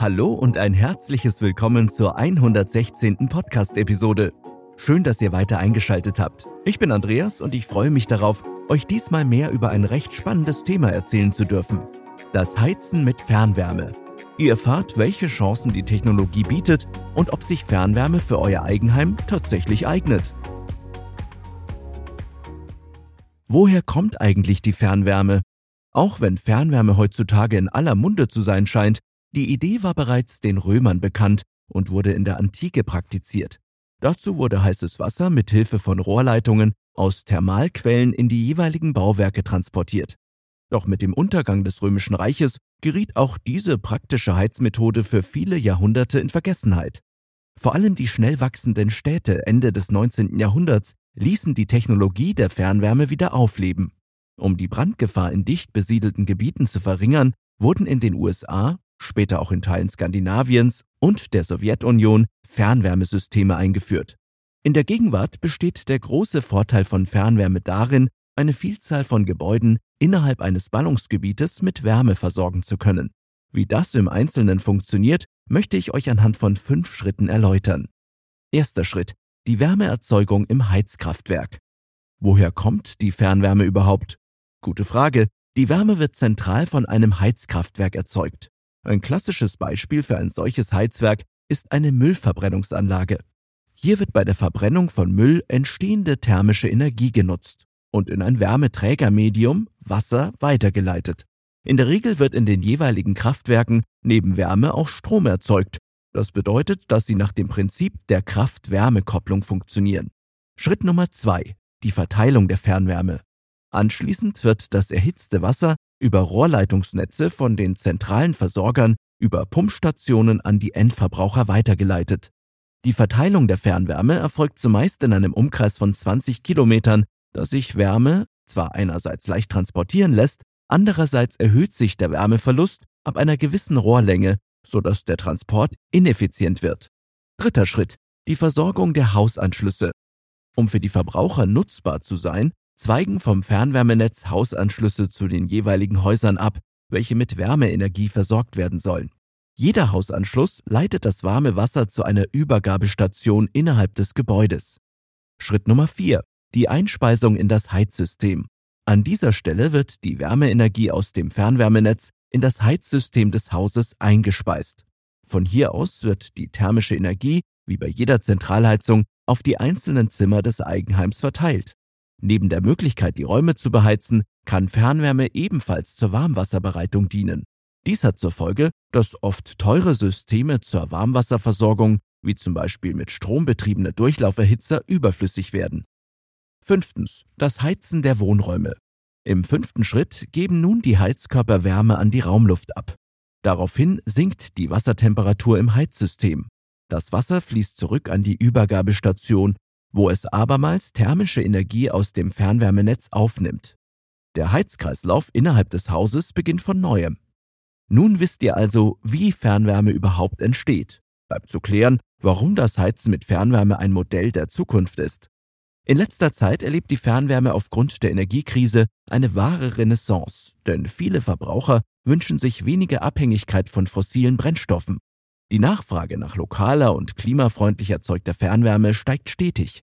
Hallo und ein herzliches Willkommen zur 116. Podcast-Episode. Schön, dass ihr weiter eingeschaltet habt. Ich bin Andreas und ich freue mich darauf, euch diesmal mehr über ein recht spannendes Thema erzählen zu dürfen. Das Heizen mit Fernwärme. Ihr erfahrt, welche Chancen die Technologie bietet und ob sich Fernwärme für euer Eigenheim tatsächlich eignet. Woher kommt eigentlich die Fernwärme? Auch wenn Fernwärme heutzutage in aller Munde zu sein scheint, die Idee war bereits den Römern bekannt und wurde in der Antike praktiziert. Dazu wurde heißes Wasser mit Hilfe von Rohrleitungen aus Thermalquellen in die jeweiligen Bauwerke transportiert. Doch mit dem Untergang des Römischen Reiches geriet auch diese praktische Heizmethode für viele Jahrhunderte in Vergessenheit. Vor allem die schnell wachsenden Städte Ende des 19. Jahrhunderts ließen die Technologie der Fernwärme wieder aufleben. Um die Brandgefahr in dicht besiedelten Gebieten zu verringern, wurden in den USA, später auch in Teilen Skandinaviens und der Sowjetunion Fernwärmesysteme eingeführt. In der Gegenwart besteht der große Vorteil von Fernwärme darin, eine Vielzahl von Gebäuden innerhalb eines Ballungsgebietes mit Wärme versorgen zu können. Wie das im Einzelnen funktioniert, möchte ich euch anhand von fünf Schritten erläutern. Erster Schritt. Die Wärmeerzeugung im Heizkraftwerk. Woher kommt die Fernwärme überhaupt? Gute Frage. Die Wärme wird zentral von einem Heizkraftwerk erzeugt. Ein klassisches Beispiel für ein solches Heizwerk ist eine Müllverbrennungsanlage. Hier wird bei der Verbrennung von Müll entstehende thermische Energie genutzt und in ein Wärmeträgermedium, Wasser, weitergeleitet. In der Regel wird in den jeweiligen Kraftwerken neben Wärme auch Strom erzeugt. Das bedeutet, dass sie nach dem Prinzip der Kraft-Wärme-Kopplung funktionieren. Schritt Nummer zwei: Die Verteilung der Fernwärme. Anschließend wird das erhitzte Wasser über Rohrleitungsnetze von den zentralen Versorgern über Pumpstationen an die Endverbraucher weitergeleitet. Die Verteilung der Fernwärme erfolgt zumeist in einem Umkreis von 20 Kilometern, da sich Wärme zwar einerseits leicht transportieren lässt, andererseits erhöht sich der Wärmeverlust ab einer gewissen Rohrlänge, sodass der Transport ineffizient wird. Dritter Schritt. Die Versorgung der Hausanschlüsse. Um für die Verbraucher nutzbar zu sein, zweigen vom Fernwärmenetz Hausanschlüsse zu den jeweiligen Häusern ab, welche mit Wärmeenergie versorgt werden sollen. Jeder Hausanschluss leitet das warme Wasser zu einer Übergabestation innerhalb des Gebäudes. Schritt Nummer 4. Die Einspeisung in das Heizsystem. An dieser Stelle wird die Wärmeenergie aus dem Fernwärmenetz in das Heizsystem des Hauses eingespeist. Von hier aus wird die thermische Energie, wie bei jeder Zentralheizung, auf die einzelnen Zimmer des Eigenheims verteilt. Neben der Möglichkeit, die Räume zu beheizen, kann Fernwärme ebenfalls zur Warmwasserbereitung dienen. Dies hat zur Folge, dass oft teure Systeme zur Warmwasserversorgung, wie zum Beispiel mit Strom betriebene Durchlauferhitzer, überflüssig werden. Fünftens. Das Heizen der Wohnräume. Im fünften Schritt geben nun die Heizkörper Wärme an die Raumluft ab. Daraufhin sinkt die Wassertemperatur im Heizsystem. Das Wasser fließt zurück an die Übergabestation wo es abermals thermische Energie aus dem Fernwärmenetz aufnimmt. Der Heizkreislauf innerhalb des Hauses beginnt von neuem. Nun wisst ihr also, wie Fernwärme überhaupt entsteht. Bleibt zu klären, warum das Heizen mit Fernwärme ein Modell der Zukunft ist. In letzter Zeit erlebt die Fernwärme aufgrund der Energiekrise eine wahre Renaissance, denn viele Verbraucher wünschen sich weniger Abhängigkeit von fossilen Brennstoffen. Die Nachfrage nach lokaler und klimafreundlich erzeugter Fernwärme steigt stetig.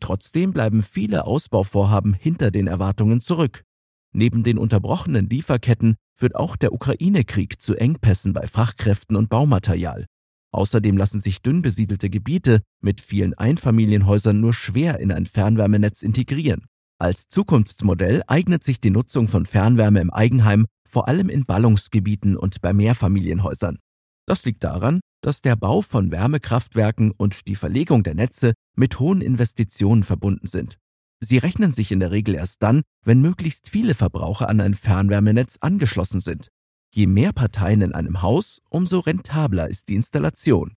Trotzdem bleiben viele Ausbauvorhaben hinter den Erwartungen zurück. Neben den unterbrochenen Lieferketten führt auch der Ukraine-Krieg zu Engpässen bei Fachkräften und Baumaterial. Außerdem lassen sich dünn besiedelte Gebiete mit vielen Einfamilienhäusern nur schwer in ein Fernwärmenetz integrieren. Als Zukunftsmodell eignet sich die Nutzung von Fernwärme im Eigenheim vor allem in Ballungsgebieten und bei Mehrfamilienhäusern. Das liegt daran, dass der Bau von Wärmekraftwerken und die Verlegung der Netze mit hohen Investitionen verbunden sind. Sie rechnen sich in der Regel erst dann, wenn möglichst viele Verbraucher an ein Fernwärmenetz angeschlossen sind. Je mehr Parteien in einem Haus, umso rentabler ist die Installation.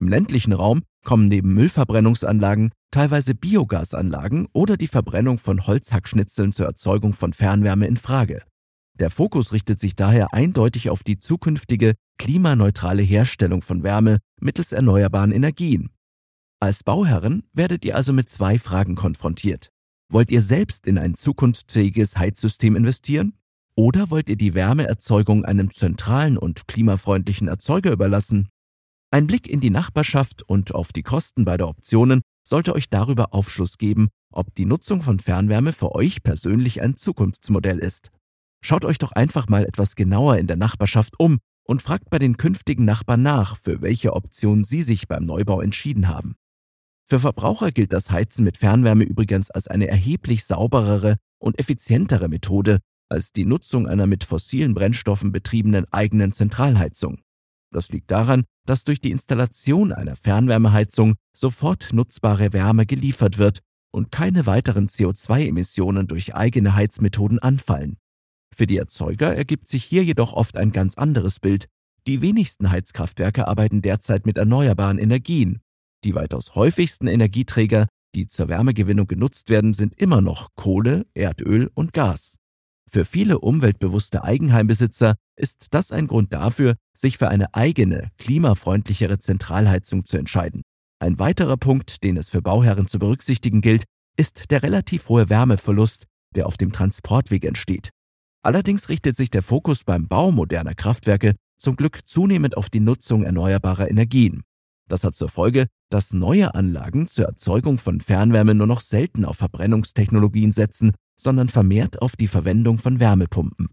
Im ländlichen Raum kommen neben Müllverbrennungsanlagen teilweise Biogasanlagen oder die Verbrennung von Holzhackschnitzeln zur Erzeugung von Fernwärme in Frage. Der Fokus richtet sich daher eindeutig auf die zukünftige klimaneutrale Herstellung von Wärme mittels erneuerbaren Energien. Als Bauherren werdet ihr also mit zwei Fragen konfrontiert. Wollt ihr selbst in ein zukunftsfähiges Heizsystem investieren? Oder wollt ihr die Wärmeerzeugung einem zentralen und klimafreundlichen Erzeuger überlassen? Ein Blick in die Nachbarschaft und auf die Kosten beider Optionen sollte euch darüber Aufschluss geben, ob die Nutzung von Fernwärme für euch persönlich ein Zukunftsmodell ist. Schaut euch doch einfach mal etwas genauer in der Nachbarschaft um und fragt bei den künftigen Nachbarn nach, für welche Option sie sich beim Neubau entschieden haben. Für Verbraucher gilt das Heizen mit Fernwärme übrigens als eine erheblich sauberere und effizientere Methode als die Nutzung einer mit fossilen Brennstoffen betriebenen eigenen Zentralheizung. Das liegt daran, dass durch die Installation einer Fernwärmeheizung sofort nutzbare Wärme geliefert wird und keine weiteren CO2-Emissionen durch eigene Heizmethoden anfallen. Für die Erzeuger ergibt sich hier jedoch oft ein ganz anderes Bild. Die wenigsten Heizkraftwerke arbeiten derzeit mit erneuerbaren Energien. Die weitaus häufigsten Energieträger, die zur Wärmegewinnung genutzt werden, sind immer noch Kohle, Erdöl und Gas. Für viele umweltbewusste Eigenheimbesitzer ist das ein Grund dafür, sich für eine eigene, klimafreundlichere Zentralheizung zu entscheiden. Ein weiterer Punkt, den es für Bauherren zu berücksichtigen gilt, ist der relativ hohe Wärmeverlust, der auf dem Transportweg entsteht. Allerdings richtet sich der Fokus beim Bau moderner Kraftwerke zum Glück zunehmend auf die Nutzung erneuerbarer Energien. Das hat zur Folge, dass neue Anlagen zur Erzeugung von Fernwärme nur noch selten auf Verbrennungstechnologien setzen, sondern vermehrt auf die Verwendung von Wärmepumpen.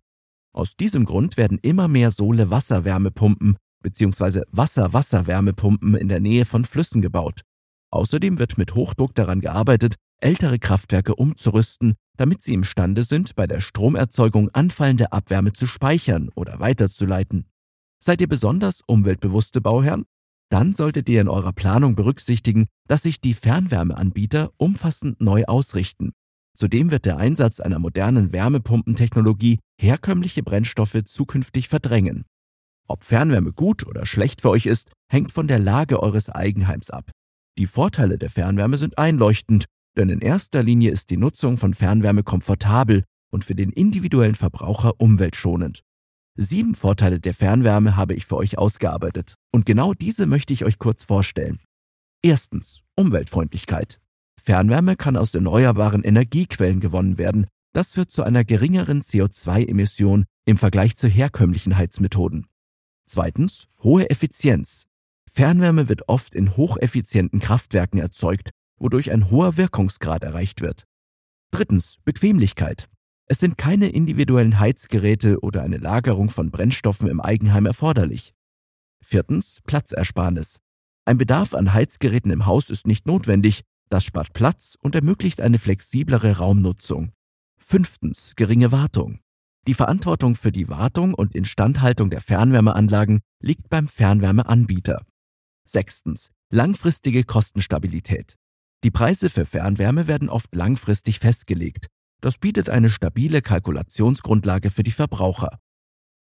Aus diesem Grund werden immer mehr Sohle-Wasser-Wärmepumpen bzw. Wasser-Wasser-Wärmepumpen in der Nähe von Flüssen gebaut. Außerdem wird mit Hochdruck daran gearbeitet, ältere Kraftwerke umzurüsten, damit sie imstande sind, bei der Stromerzeugung anfallende Abwärme zu speichern oder weiterzuleiten. Seid ihr besonders umweltbewusste Bauherren? Dann solltet ihr in eurer Planung berücksichtigen, dass sich die Fernwärmeanbieter umfassend neu ausrichten. Zudem wird der Einsatz einer modernen Wärmepumpentechnologie herkömmliche Brennstoffe zukünftig verdrängen. Ob Fernwärme gut oder schlecht für euch ist, hängt von der Lage eures Eigenheims ab. Die Vorteile der Fernwärme sind einleuchtend, denn in erster Linie ist die Nutzung von Fernwärme komfortabel und für den individuellen Verbraucher umweltschonend. Sieben Vorteile der Fernwärme habe ich für euch ausgearbeitet und genau diese möchte ich euch kurz vorstellen. Erstens Umweltfreundlichkeit. Fernwärme kann aus erneuerbaren Energiequellen gewonnen werden. Das führt zu einer geringeren CO2-Emission im Vergleich zu herkömmlichen Heizmethoden. Zweitens, hohe Effizienz. Fernwärme wird oft in hocheffizienten Kraftwerken erzeugt, wodurch ein hoher Wirkungsgrad erreicht wird. Drittens, Bequemlichkeit. Es sind keine individuellen Heizgeräte oder eine Lagerung von Brennstoffen im Eigenheim erforderlich. Viertens, Platzersparnis. Ein Bedarf an Heizgeräten im Haus ist nicht notwendig, das spart Platz und ermöglicht eine flexiblere Raumnutzung. Fünftens. Geringe Wartung. Die Verantwortung für die Wartung und Instandhaltung der Fernwärmeanlagen liegt beim Fernwärmeanbieter. Sechstens. Langfristige Kostenstabilität. Die Preise für Fernwärme werden oft langfristig festgelegt. Das bietet eine stabile Kalkulationsgrundlage für die Verbraucher.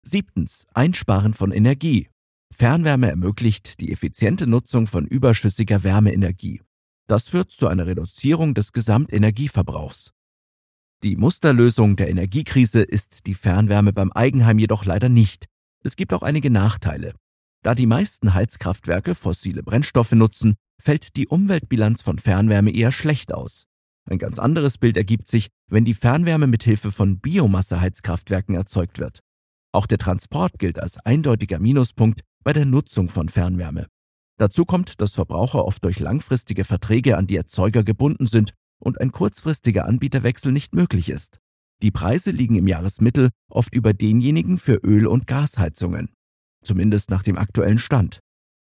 Siebtens. Einsparen von Energie. Fernwärme ermöglicht die effiziente Nutzung von überschüssiger Wärmeenergie. Das führt zu einer Reduzierung des Gesamtenergieverbrauchs. Die Musterlösung der Energiekrise ist die Fernwärme beim Eigenheim jedoch leider nicht. Es gibt auch einige Nachteile. Da die meisten Heizkraftwerke fossile Brennstoffe nutzen, fällt die Umweltbilanz von Fernwärme eher schlecht aus. Ein ganz anderes Bild ergibt sich, wenn die Fernwärme mit Hilfe von Biomasseheizkraftwerken erzeugt wird. Auch der Transport gilt als eindeutiger Minuspunkt bei der Nutzung von Fernwärme. Dazu kommt, dass Verbraucher oft durch langfristige Verträge an die Erzeuger gebunden sind und ein kurzfristiger Anbieterwechsel nicht möglich ist. Die Preise liegen im Jahresmittel oft über denjenigen für Öl- und Gasheizungen, zumindest nach dem aktuellen Stand.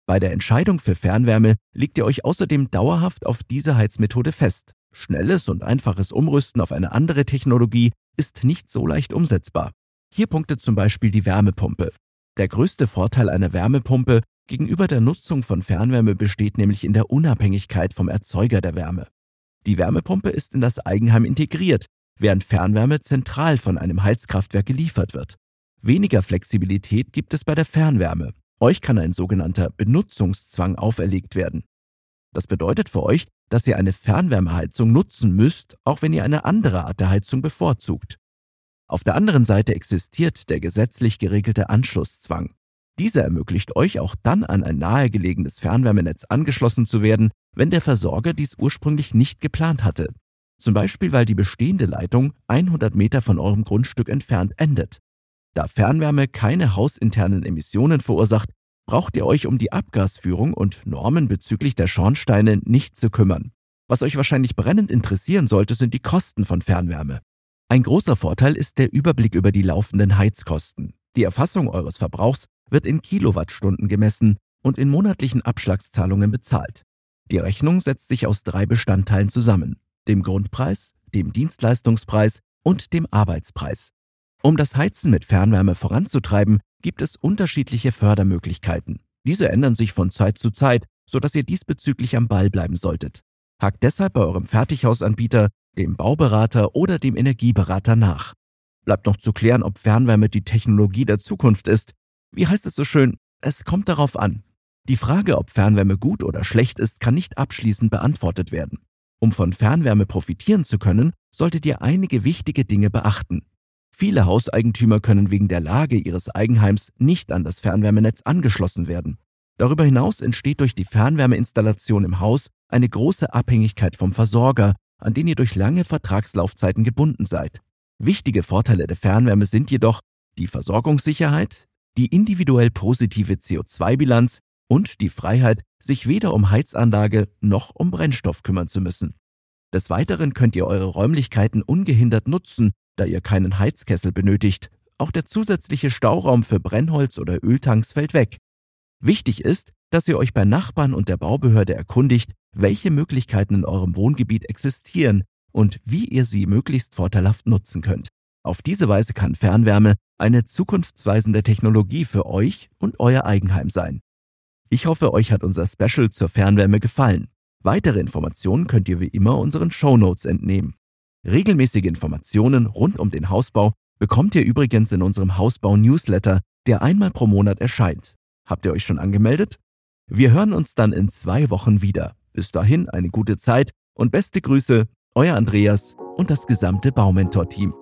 Bei der Entscheidung für Fernwärme legt ihr euch außerdem dauerhaft auf diese Heizmethode fest. Schnelles und einfaches Umrüsten auf eine andere Technologie ist nicht so leicht umsetzbar. Hier punktet zum Beispiel die Wärmepumpe. Der größte Vorteil einer Wärmepumpe gegenüber der Nutzung von Fernwärme besteht nämlich in der Unabhängigkeit vom Erzeuger der Wärme. Die Wärmepumpe ist in das Eigenheim integriert, während Fernwärme zentral von einem Heizkraftwerk geliefert wird. Weniger Flexibilität gibt es bei der Fernwärme. Euch kann ein sogenannter Benutzungszwang auferlegt werden. Das bedeutet für euch, dass ihr eine Fernwärmeheizung nutzen müsst, auch wenn ihr eine andere Art der Heizung bevorzugt. Auf der anderen Seite existiert der gesetzlich geregelte Anschlusszwang. Dieser ermöglicht euch auch dann an ein nahegelegenes Fernwärmenetz angeschlossen zu werden, wenn der Versorger dies ursprünglich nicht geplant hatte. Zum Beispiel, weil die bestehende Leitung 100 Meter von eurem Grundstück entfernt endet. Da Fernwärme keine hausinternen Emissionen verursacht, braucht ihr euch um die Abgasführung und Normen bezüglich der Schornsteine nicht zu kümmern. Was euch wahrscheinlich brennend interessieren sollte, sind die Kosten von Fernwärme. Ein großer Vorteil ist der Überblick über die laufenden Heizkosten. Die Erfassung eures Verbrauchs wird in Kilowattstunden gemessen und in monatlichen Abschlagszahlungen bezahlt. Die Rechnung setzt sich aus drei Bestandteilen zusammen, dem Grundpreis, dem Dienstleistungspreis und dem Arbeitspreis. Um das Heizen mit Fernwärme voranzutreiben, gibt es unterschiedliche Fördermöglichkeiten. Diese ändern sich von Zeit zu Zeit, sodass ihr diesbezüglich am Ball bleiben solltet. Hakt deshalb bei eurem Fertighausanbieter, dem Bauberater oder dem Energieberater nach. Bleibt noch zu klären, ob Fernwärme die Technologie der Zukunft ist. Wie heißt es so schön? Es kommt darauf an. Die Frage, ob Fernwärme gut oder schlecht ist, kann nicht abschließend beantwortet werden. Um von Fernwärme profitieren zu können, solltet ihr einige wichtige Dinge beachten. Viele Hauseigentümer können wegen der Lage ihres Eigenheims nicht an das Fernwärmenetz angeschlossen werden. Darüber hinaus entsteht durch die Fernwärmeinstallation im Haus eine große Abhängigkeit vom Versorger, an den ihr durch lange Vertragslaufzeiten gebunden seid. Wichtige Vorteile der Fernwärme sind jedoch die Versorgungssicherheit, die individuell positive CO2-Bilanz und die Freiheit, sich weder um Heizanlage noch um Brennstoff kümmern zu müssen. Des Weiteren könnt ihr eure Räumlichkeiten ungehindert nutzen, da ihr keinen Heizkessel benötigt. Auch der zusätzliche Stauraum für Brennholz oder Öltanks fällt weg. Wichtig ist, dass ihr euch bei Nachbarn und der Baubehörde erkundigt, welche Möglichkeiten in eurem Wohngebiet existieren und wie ihr sie möglichst vorteilhaft nutzen könnt. Auf diese Weise kann Fernwärme eine zukunftsweisende Technologie für euch und euer Eigenheim sein. Ich hoffe, euch hat unser Special zur Fernwärme gefallen. Weitere Informationen könnt ihr wie immer unseren Show Notes entnehmen. Regelmäßige Informationen rund um den Hausbau bekommt ihr übrigens in unserem Hausbau-Newsletter, der einmal pro Monat erscheint. Habt ihr euch schon angemeldet? Wir hören uns dann in zwei Wochen wieder. Bis dahin eine gute Zeit und beste Grüße, euer Andreas und das gesamte Baumentor-Team.